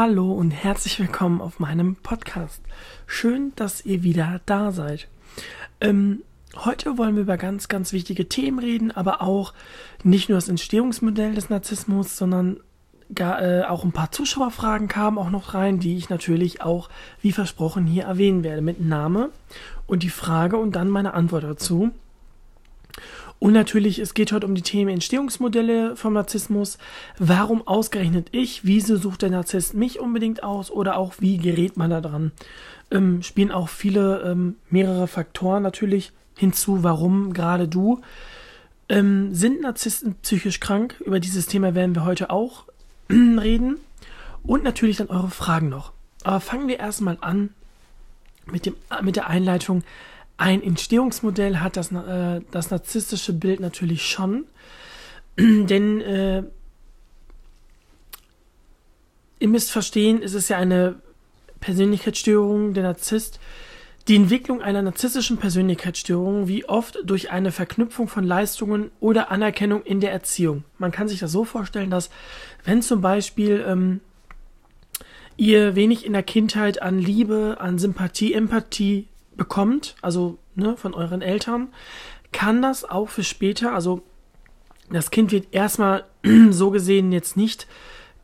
Hallo und herzlich willkommen auf meinem Podcast. Schön, dass ihr wieder da seid. Ähm, heute wollen wir über ganz, ganz wichtige Themen reden, aber auch nicht nur das Entstehungsmodell des Narzissmus, sondern gar, äh, auch ein paar Zuschauerfragen kamen auch noch rein, die ich natürlich auch, wie versprochen, hier erwähnen werde mit Name und die Frage und dann meine Antwort dazu. Und natürlich, es geht heute um die Themen Entstehungsmodelle vom Narzissmus. Warum ausgerechnet ich? Wieso sucht der Narzisst mich unbedingt aus? Oder auch, wie gerät man da dran? Ähm, spielen auch viele, ähm, mehrere Faktoren natürlich hinzu, warum gerade du. Ähm, sind Narzissten psychisch krank? Über dieses Thema werden wir heute auch reden. Und natürlich dann eure Fragen noch. Aber fangen wir erstmal an mit, dem, mit der Einleitung. Ein Entstehungsmodell hat das, äh, das narzisstische Bild natürlich schon, denn äh, ihr müsst verstehen, es ist ja eine Persönlichkeitsstörung, der Narzisst. Die Entwicklung einer narzisstischen Persönlichkeitsstörung wie oft durch eine Verknüpfung von Leistungen oder Anerkennung in der Erziehung. Man kann sich das so vorstellen, dass wenn zum Beispiel ähm, ihr wenig in der Kindheit an Liebe, an Sympathie, Empathie bekommt, also ne, von euren Eltern, kann das auch für später, also das Kind wird erstmal so gesehen jetzt nicht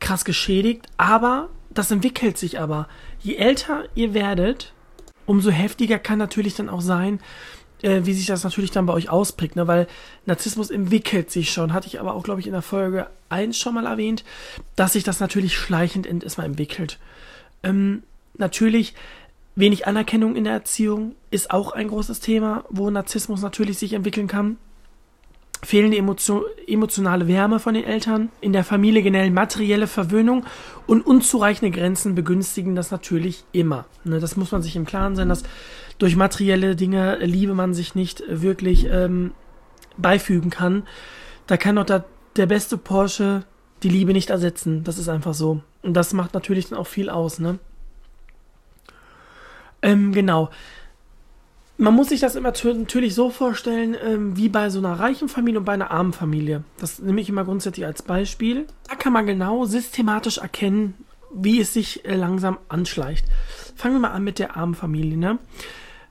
krass geschädigt, aber das entwickelt sich aber. Je älter ihr werdet, umso heftiger kann natürlich dann auch sein, äh, wie sich das natürlich dann bei euch ausprägt, ne? weil Narzissmus entwickelt sich schon, hatte ich aber auch, glaube ich, in der Folge 1 schon mal erwähnt, dass sich das natürlich schleichend erstmal entwickelt. Ähm, natürlich Wenig Anerkennung in der Erziehung ist auch ein großes Thema, wo Narzissmus natürlich sich entwickeln kann. Fehlende Emotion, emotionale Wärme von den Eltern, in der Familie generell materielle Verwöhnung und unzureichende Grenzen begünstigen das natürlich immer. Ne, das muss man sich im Klaren sein, dass durch materielle Dinge Liebe man sich nicht wirklich ähm, beifügen kann. Da kann doch der, der beste Porsche die Liebe nicht ersetzen. Das ist einfach so. Und das macht natürlich dann auch viel aus, ne? Ähm, genau. Man muss sich das immer natürlich so vorstellen, ähm, wie bei so einer reichen Familie und bei einer armen Familie. Das nehme ich immer grundsätzlich als Beispiel. Da kann man genau systematisch erkennen, wie es sich äh, langsam anschleicht. Fangen wir mal an mit der armen Familie. Ne?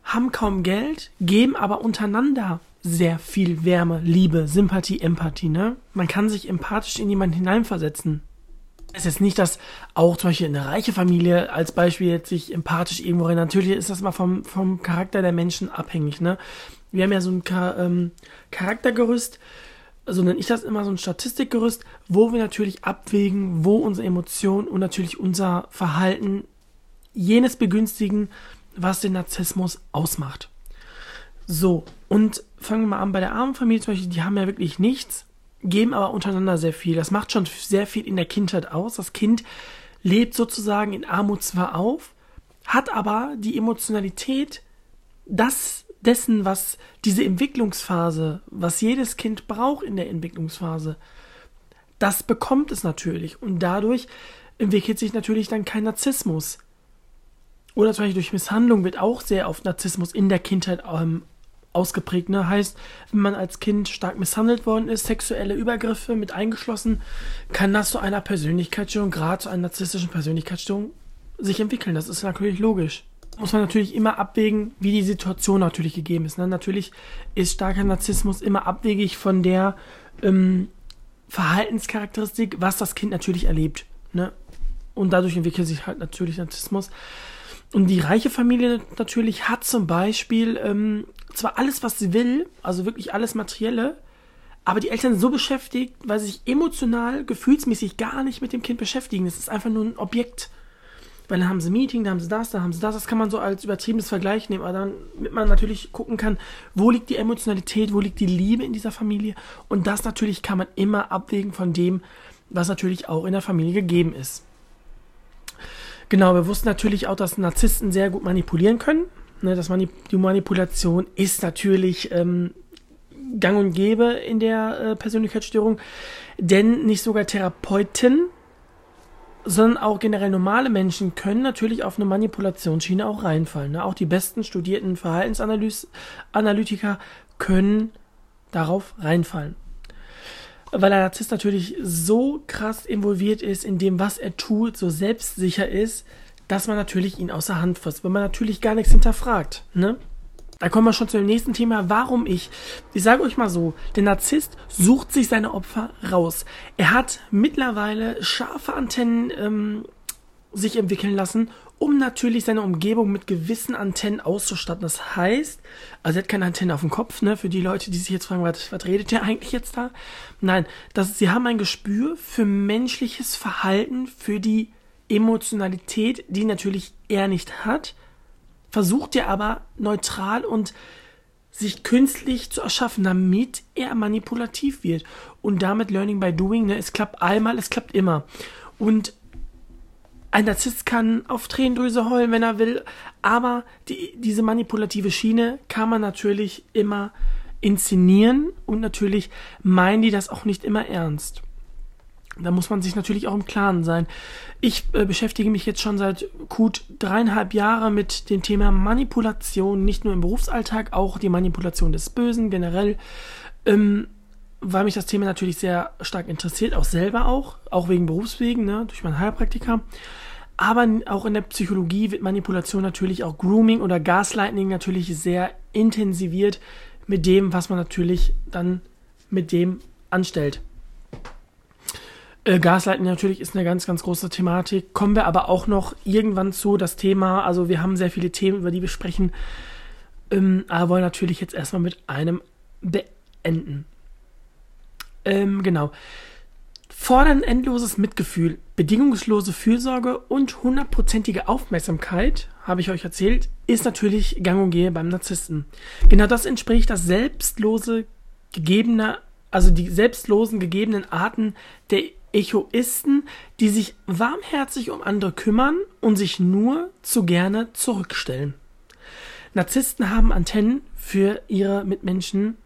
Haben kaum Geld, geben aber untereinander sehr viel Wärme, Liebe, Sympathie, Empathie. Ne? Man kann sich empathisch in jemanden hineinversetzen ist jetzt nicht, dass auch zum Beispiel eine reiche Familie als Beispiel jetzt sich empathisch irgendwo rein. Natürlich ist das mal vom, vom Charakter der Menschen abhängig, ne? Wir haben ja so ein ähm, Charaktergerüst, so nenne ich das immer so ein Statistikgerüst, wo wir natürlich abwägen, wo unsere Emotionen und natürlich unser Verhalten jenes begünstigen, was den Narzissmus ausmacht. So, und fangen wir mal an bei der armen Familie zum Beispiel, die haben ja wirklich nichts geben aber untereinander sehr viel. Das macht schon sehr viel in der Kindheit aus. Das Kind lebt sozusagen in Armut zwar auf, hat aber die Emotionalität das dessen, was diese Entwicklungsphase, was jedes Kind braucht in der Entwicklungsphase, das bekommt es natürlich und dadurch entwickelt sich natürlich dann kein Narzissmus. Oder zum Beispiel durch Misshandlung wird auch sehr oft Narzissmus in der Kindheit ähm, ausgeprägt. Ne? Heißt, wenn man als Kind stark misshandelt worden ist, sexuelle Übergriffe mit eingeschlossen, kann das zu einer Persönlichkeitsstörung, gerade zu einer narzisstischen Persönlichkeitsstörung, sich entwickeln. Das ist natürlich logisch. Muss man natürlich immer abwägen, wie die Situation natürlich gegeben ist. Ne? Natürlich ist starker Narzissmus immer abwegig von der ähm, Verhaltenscharakteristik, was das Kind natürlich erlebt. Ne? Und dadurch entwickelt sich halt natürlich Narzissmus. Und die reiche Familie natürlich hat zum Beispiel ähm, zwar alles, was sie will, also wirklich alles Materielle, aber die Eltern sind so beschäftigt, weil sie sich emotional, gefühlsmäßig gar nicht mit dem Kind beschäftigen. Das ist einfach nur ein Objekt. Weil dann haben sie Meeting, dann haben sie das, dann haben sie das. Das kann man so als übertriebenes Vergleich nehmen, aber dann, damit man natürlich gucken kann, wo liegt die Emotionalität, wo liegt die Liebe in dieser Familie. Und das natürlich kann man immer abwägen von dem, was natürlich auch in der Familie gegeben ist. Genau, wir wussten natürlich auch, dass Narzissten sehr gut manipulieren können. Ne, das Manip die Manipulation ist natürlich ähm, gang und gäbe in der äh, Persönlichkeitsstörung, denn nicht sogar Therapeuten, sondern auch generell normale Menschen können natürlich auf eine Manipulationsschiene auch reinfallen. Ne? Auch die besten studierten Verhaltensanalytiker können darauf reinfallen. Weil der Narzisst natürlich so krass involviert ist in dem, was er tut, so selbstsicher ist, dass man natürlich ihn außer Hand fasst, wenn man natürlich gar nichts hinterfragt. Ne? Da kommen wir schon zu dem nächsten Thema, warum ich. Ich sage euch mal so, der Narzisst sucht sich seine Opfer raus. Er hat mittlerweile scharfe Antennen ähm, sich entwickeln lassen, um natürlich seine Umgebung mit gewissen Antennen auszustatten. Das heißt, also er hat keine Antenne auf dem Kopf, ne, für die Leute, die sich jetzt fragen, was, was redet der eigentlich jetzt da? Nein, das, sie haben ein Gespür für menschliches Verhalten, für die Emotionalität, die natürlich er nicht hat versucht er aber neutral und sich künstlich zu erschaffen, damit er manipulativ wird. Und damit Learning by Doing, ne, es klappt einmal, es klappt immer. Und ein Narzisst kann auf Tränendrüse heulen, wenn er will, aber die, diese manipulative Schiene kann man natürlich immer inszenieren und natürlich meinen die das auch nicht immer ernst. Da muss man sich natürlich auch im Klaren sein. Ich äh, beschäftige mich jetzt schon seit gut dreieinhalb Jahren mit dem Thema Manipulation, nicht nur im Berufsalltag, auch die Manipulation des Bösen generell, ähm, weil mich das Thema natürlich sehr stark interessiert, auch selber auch, auch wegen Berufswegen, ne, durch meinen Heilpraktiker. Aber auch in der Psychologie wird Manipulation natürlich auch Grooming oder Gaslighting natürlich sehr intensiviert mit dem, was man natürlich dann mit dem anstellt. Äh, Gaslighting natürlich ist eine ganz, ganz große Thematik. Kommen wir aber auch noch irgendwann zu, das Thema. Also wir haben sehr viele Themen, über die wir sprechen. Ähm, aber wollen natürlich jetzt erstmal mit einem beenden. Ähm, genau. Fordern endloses Mitgefühl, bedingungslose Fürsorge und hundertprozentige Aufmerksamkeit, habe ich euch erzählt, ist natürlich gang und gehe beim Narzissten. Genau das entspricht das selbstlose gegebene, also die selbstlosen gegebenen Arten der Egoisten, die sich warmherzig um andere kümmern und sich nur zu gerne zurückstellen. Narzissten haben Antennen für ihre Mitmenschen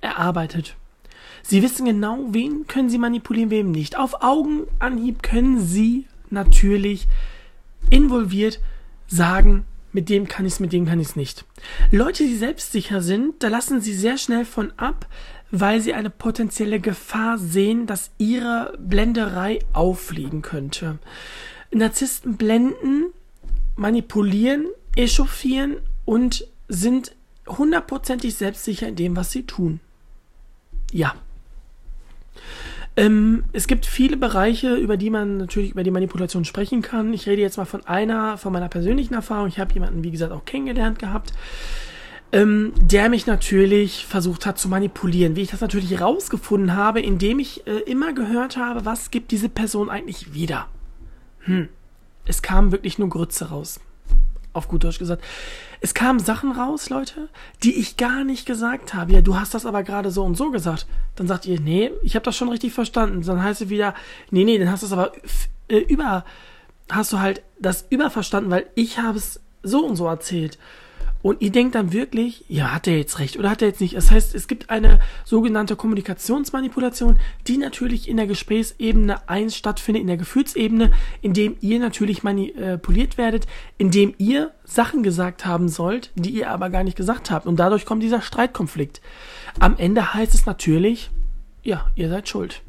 erarbeitet. Sie wissen genau, wen können sie manipulieren, wem nicht. Auf Augenanhieb können sie natürlich involviert sagen, mit dem kann ich es, mit dem kann ich es nicht. Leute, die selbstsicher sind, da lassen sie sehr schnell von ab, weil sie eine potenzielle Gefahr sehen, dass ihre Blenderei auffliegen könnte. Narzissten blenden, manipulieren, echauffieren und sind hundertprozentig selbstsicher in dem, was sie tun. Ja. Ähm, es gibt viele Bereiche, über die man natürlich über die Manipulation sprechen kann. Ich rede jetzt mal von einer, von meiner persönlichen Erfahrung. Ich habe jemanden, wie gesagt, auch kennengelernt gehabt ähm, der mich natürlich versucht hat zu manipulieren. Wie ich das natürlich rausgefunden habe, indem ich äh, immer gehört habe, was gibt diese Person eigentlich wieder. Hm. Es kam wirklich nur Grütze raus. Auf gut Deutsch gesagt. Es kamen Sachen raus, Leute, die ich gar nicht gesagt habe. Ja, du hast das aber gerade so und so gesagt. Dann sagt ihr, nee, ich habe das schon richtig verstanden. Dann heißt es wieder, nee, nee, dann hast du es aber äh, über, hast du halt das überverstanden, weil ich habe es so und so erzählt. Und ihr denkt dann wirklich, ja, hat er jetzt recht oder hat er jetzt nicht? Das heißt, es gibt eine sogenannte Kommunikationsmanipulation, die natürlich in der Gesprächsebene 1 stattfindet, in der Gefühlsebene, indem ihr natürlich manipuliert werdet, indem ihr Sachen gesagt haben sollt, die ihr aber gar nicht gesagt habt. Und dadurch kommt dieser Streitkonflikt. Am Ende heißt es natürlich, ja, ihr seid schuld.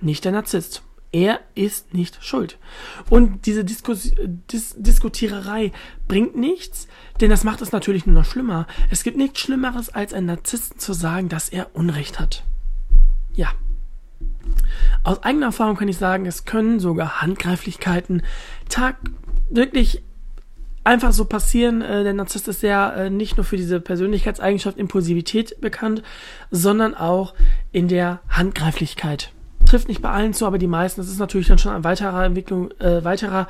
Nicht der Narzisst. Er ist nicht schuld. Und diese Diskus Dis Diskutiererei bringt nichts, denn das macht es natürlich nur noch schlimmer. Es gibt nichts Schlimmeres, als einem Narzissten zu sagen, dass er Unrecht hat. Ja. Aus eigener Erfahrung kann ich sagen, es können sogar Handgreiflichkeiten tag wirklich einfach so passieren. Äh, der Narzisst ist ja äh, nicht nur für diese Persönlichkeitseigenschaft Impulsivität bekannt, sondern auch in der Handgreiflichkeit trifft nicht bei allen zu, aber die meisten. Das ist natürlich dann schon ein weiterer, Entwicklung, äh, weiterer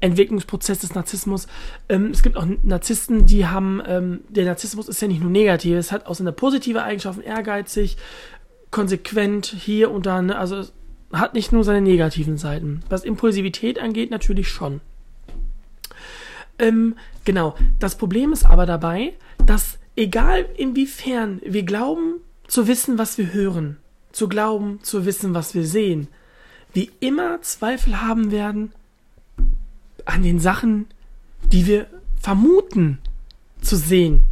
Entwicklungsprozess des Narzissmus. Ähm, es gibt auch Narzissten, die haben, ähm, der Narzissmus ist ja nicht nur negativ, es hat auch seine positive Eigenschaften, ehrgeizig, konsequent hier und da, ne? also hat nicht nur seine negativen Seiten. Was Impulsivität angeht, natürlich schon. Ähm, genau, das Problem ist aber dabei, dass egal inwiefern wir glauben zu wissen, was wir hören, zu glauben, zu wissen, was wir sehen, wie immer Zweifel haben werden an den Sachen, die wir vermuten zu sehen.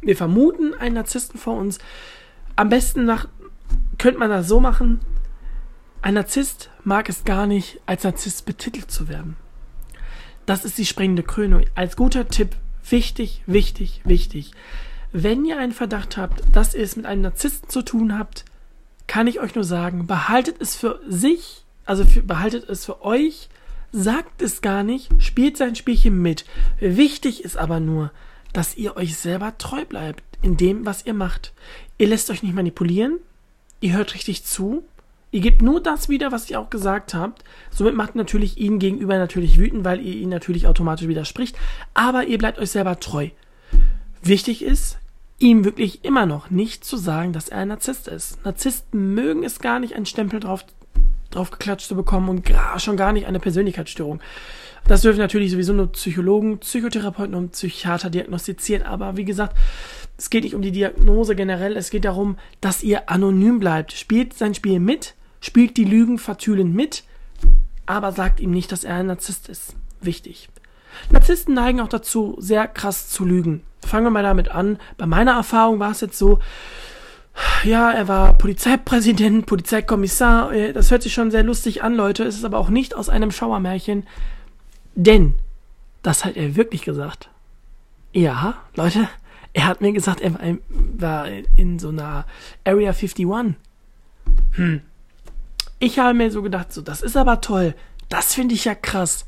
Wir vermuten einen Narzissten vor uns, am besten nach könnte man das so machen. Ein Narzisst mag es gar nicht, als Narzisst betitelt zu werden. Das ist die springende Krönung. Als guter Tipp, wichtig, wichtig, wichtig. Wenn ihr einen Verdacht habt, dass ihr es mit einem Narzissten zu tun habt, kann ich euch nur sagen, behaltet es für sich, also für, behaltet es für euch, sagt es gar nicht, spielt sein Spielchen mit. Wichtig ist aber nur, dass ihr euch selber treu bleibt in dem, was ihr macht. Ihr lässt euch nicht manipulieren, ihr hört richtig zu, ihr gebt nur das wieder, was ihr auch gesagt habt. Somit macht natürlich ihn gegenüber natürlich wütend, weil ihr ihn natürlich automatisch widerspricht, aber ihr bleibt euch selber treu. Wichtig ist, ihm wirklich immer noch nicht zu sagen, dass er ein Narzisst ist. Narzissten mögen es gar nicht, einen Stempel drauf, drauf geklatscht zu bekommen und schon gar nicht eine Persönlichkeitsstörung. Das dürfen natürlich sowieso nur Psychologen, Psychotherapeuten und Psychiater diagnostizieren, aber wie gesagt, es geht nicht um die Diagnose generell, es geht darum, dass ihr anonym bleibt. Spielt sein Spiel mit, spielt die Lügen vertülen mit, aber sagt ihm nicht, dass er ein Narzisst ist. Wichtig. Narzissten neigen auch dazu, sehr krass zu lügen. Fangen wir mal damit an. Bei meiner Erfahrung war es jetzt so, ja, er war Polizeipräsident, Polizeikommissar. Äh, das hört sich schon sehr lustig an, Leute. Es ist aber auch nicht aus einem Schauermärchen. Denn, das hat er wirklich gesagt. Ja, Leute, er hat mir gesagt, er war in so einer Area 51. Hm. Ich habe mir so gedacht, so, das ist aber toll. Das finde ich ja krass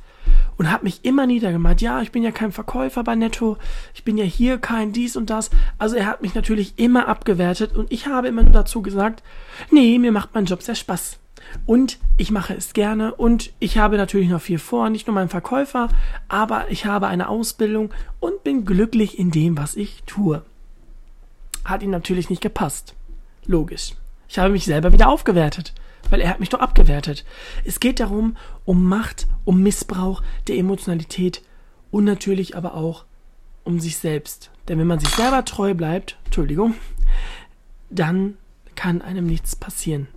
und habe mich immer niedergemacht. Ja, ich bin ja kein Verkäufer bei Netto, ich bin ja hier kein dies und das. Also er hat mich natürlich immer abgewertet und ich habe immer nur dazu gesagt, nee, mir macht mein Job sehr Spaß. Und ich mache es gerne und ich habe natürlich noch viel vor, nicht nur mein Verkäufer, aber ich habe eine Ausbildung und bin glücklich in dem, was ich tue. Hat ihm natürlich nicht gepasst. Logisch. Ich habe mich selber wieder aufgewertet weil er hat mich doch abgewertet. Es geht darum, um Macht, um Missbrauch der Emotionalität und natürlich aber auch um sich selbst. Denn wenn man sich selber treu bleibt, Entschuldigung, dann kann einem nichts passieren.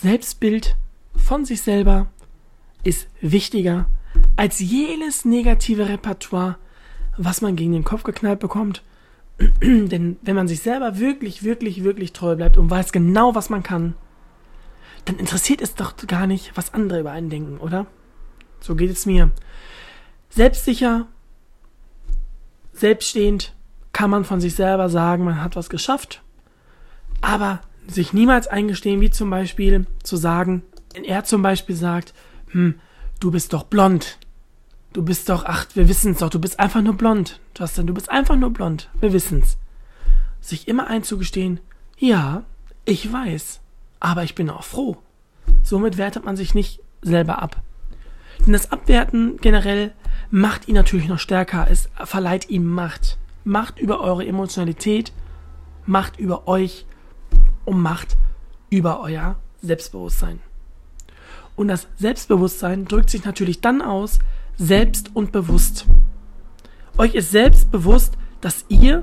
Selbstbild von sich selber ist wichtiger als jedes negative Repertoire, was man gegen den Kopf geknallt bekommt. Denn wenn man sich selber wirklich, wirklich, wirklich treu bleibt und weiß genau, was man kann, dann interessiert es doch gar nicht, was andere über einen denken, oder? So geht es mir. Selbstsicher, selbststehend kann man von sich selber sagen, man hat was geschafft, aber sich niemals eingestehen, wie zum Beispiel zu sagen, wenn er zum Beispiel sagt, hm, du bist doch blond. Du bist doch, ach, wir wissen's doch, du bist einfach nur blond. Justin, du bist einfach nur blond. Wir wissen's. Sich immer einzugestehen, ja, ich weiß. Aber ich bin auch froh. Somit wertet man sich nicht selber ab. Denn das Abwerten generell macht ihn natürlich noch stärker. Es verleiht ihm Macht. Macht über eure Emotionalität, Macht über euch und Macht über euer Selbstbewusstsein. Und das Selbstbewusstsein drückt sich natürlich dann aus, selbst und bewusst. Euch ist selbst bewusst, dass ihr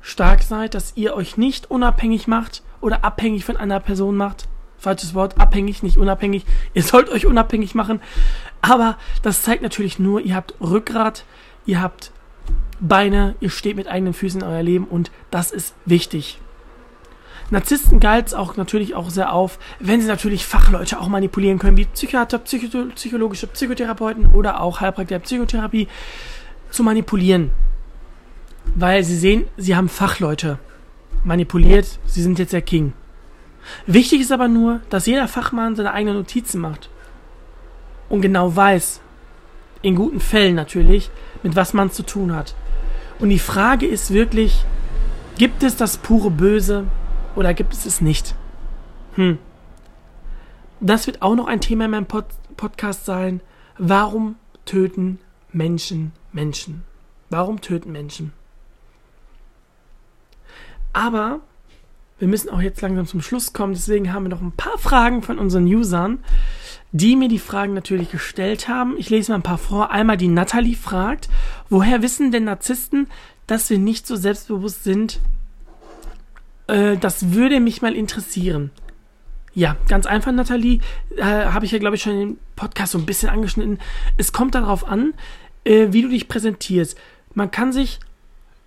stark seid, dass ihr euch nicht unabhängig macht oder abhängig von einer Person macht. Falsches Wort, abhängig, nicht unabhängig. Ihr sollt euch unabhängig machen. Aber das zeigt natürlich nur, ihr habt Rückgrat, ihr habt Beine, ihr steht mit eigenen Füßen in euer Leben und das ist wichtig. Narzissten galt es auch natürlich auch sehr auf, wenn sie natürlich Fachleute auch manipulieren können, wie Psychiater, Psycho psychologische Psychotherapeuten oder auch Heilpraktiker Psychotherapie zu manipulieren. Weil sie sehen, sie haben Fachleute manipuliert, sie sind jetzt der King. Wichtig ist aber nur, dass jeder Fachmann seine eigenen Notizen macht und genau weiß, in guten Fällen natürlich, mit was man zu tun hat. Und die Frage ist wirklich, gibt es das pure Böse oder gibt es es nicht? Hm. Das wird auch noch ein Thema in meinem Pod Podcast sein. Warum töten Menschen Menschen? Warum töten Menschen? Aber wir müssen auch jetzt langsam zum Schluss kommen, deswegen haben wir noch ein paar Fragen von unseren Usern, die mir die Fragen natürlich gestellt haben. Ich lese mal ein paar vor. Einmal die Natalie fragt, woher wissen denn Narzissten, dass wir nicht so selbstbewusst sind? Äh, das würde mich mal interessieren. Ja, ganz einfach, Nathalie, äh, habe ich ja, glaube ich, schon im Podcast so ein bisschen angeschnitten. Es kommt darauf an, äh, wie du dich präsentierst. Man kann sich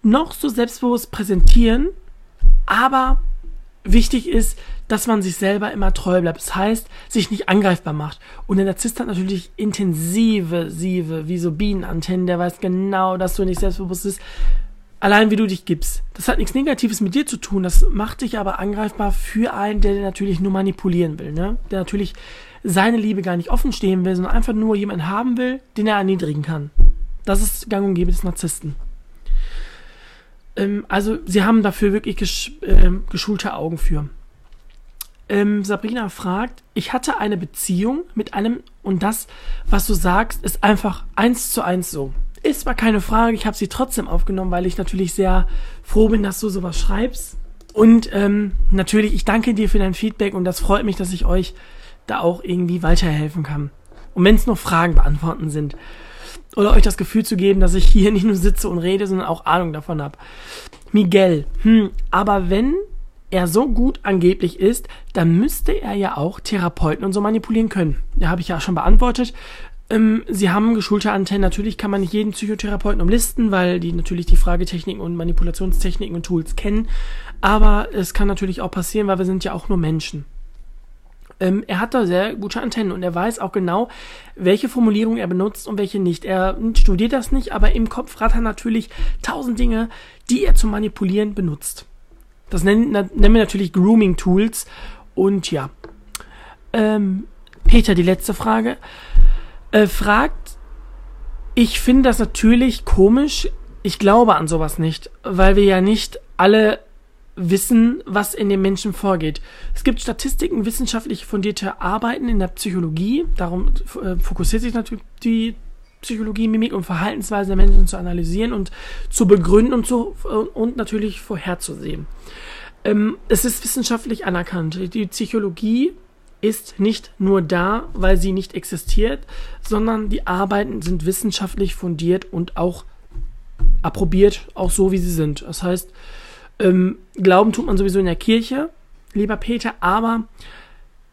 noch so selbstbewusst präsentieren, aber wichtig ist, dass man sich selber immer treu bleibt. Das heißt, sich nicht angreifbar macht. Und der Narzisst hat natürlich intensive Sieve, wie so Bienenantennen, der weiß genau, dass du nicht selbstbewusst bist. Allein wie du dich gibst. Das hat nichts Negatives mit dir zu tun. Das macht dich aber angreifbar für einen, der natürlich nur manipulieren will, ne? Der natürlich seine Liebe gar nicht offen stehen will, sondern einfach nur jemanden haben will, den er erniedrigen kann. Das ist gang und gäbe des Narzissten. Ähm, also, sie haben dafür wirklich gesch äh, geschulte Augen für. Ähm, Sabrina fragt, ich hatte eine Beziehung mit einem und das, was du sagst, ist einfach eins zu eins so. Ist zwar keine Frage, ich habe sie trotzdem aufgenommen, weil ich natürlich sehr froh bin, dass du sowas schreibst. Und ähm, natürlich, ich danke dir für dein Feedback und das freut mich, dass ich euch da auch irgendwie weiterhelfen kann. Und wenn es nur Fragen beantworten sind. Oder euch das Gefühl zu geben, dass ich hier nicht nur sitze und rede, sondern auch Ahnung davon habe. Miguel, hm, aber wenn er so gut angeblich ist, dann müsste er ja auch Therapeuten und so manipulieren können. Da habe ich ja schon beantwortet. Ähm, sie haben geschulte Antennen. Natürlich kann man nicht jeden Psychotherapeuten umlisten, weil die natürlich die Fragetechniken und Manipulationstechniken und Tools kennen. Aber es kann natürlich auch passieren, weil wir sind ja auch nur Menschen. Ähm, er hat da sehr gute Antennen und er weiß auch genau, welche Formulierung er benutzt und welche nicht. Er studiert das nicht, aber im Kopf hat er natürlich tausend Dinge, die er zum Manipulieren benutzt. Das nennen, nennen wir natürlich Grooming Tools. Und ja. Ähm, Peter, die letzte Frage. Äh, fragt, ich finde das natürlich komisch. Ich glaube an sowas nicht, weil wir ja nicht alle wissen, was in den Menschen vorgeht. Es gibt Statistiken, wissenschaftlich fundierte Arbeiten in der Psychologie. Darum äh, fokussiert sich natürlich die Psychologie, Mimik und Verhaltensweise der Menschen zu analysieren und zu begründen und, zu, und natürlich vorherzusehen. Ähm, es ist wissenschaftlich anerkannt. Die Psychologie ist nicht nur da, weil sie nicht existiert, sondern die Arbeiten sind wissenschaftlich fundiert und auch approbiert, auch so wie sie sind. Das heißt, ähm, Glauben tut man sowieso in der Kirche, lieber Peter, aber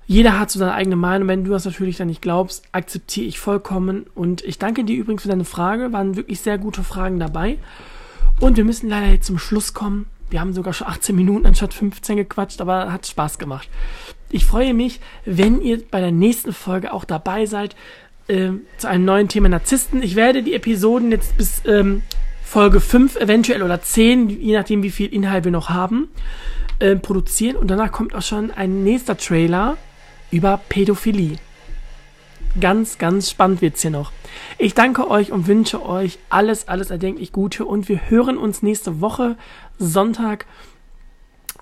jeder hat so seine eigene Meinung. Wenn du das natürlich dann nicht glaubst, akzeptiere ich vollkommen. Und ich danke dir übrigens für deine Frage. Waren wirklich sehr gute Fragen dabei. Und wir müssen leider jetzt zum Schluss kommen. Wir haben sogar schon 18 Minuten anstatt 15 gequatscht, aber hat Spaß gemacht. Ich freue mich, wenn ihr bei der nächsten Folge auch dabei seid äh, zu einem neuen Thema Narzissten. Ich werde die Episoden jetzt bis ähm, Folge 5 eventuell oder 10, je nachdem wie viel Inhalt wir noch haben, äh, produzieren. Und danach kommt auch schon ein nächster Trailer über Pädophilie. Ganz, ganz spannend wird's hier noch. Ich danke euch und wünsche euch alles, alles erdenklich Gute und wir hören uns nächste Woche Sonntag.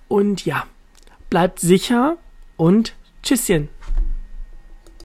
Und ja, bleibt sicher und tschüsschen.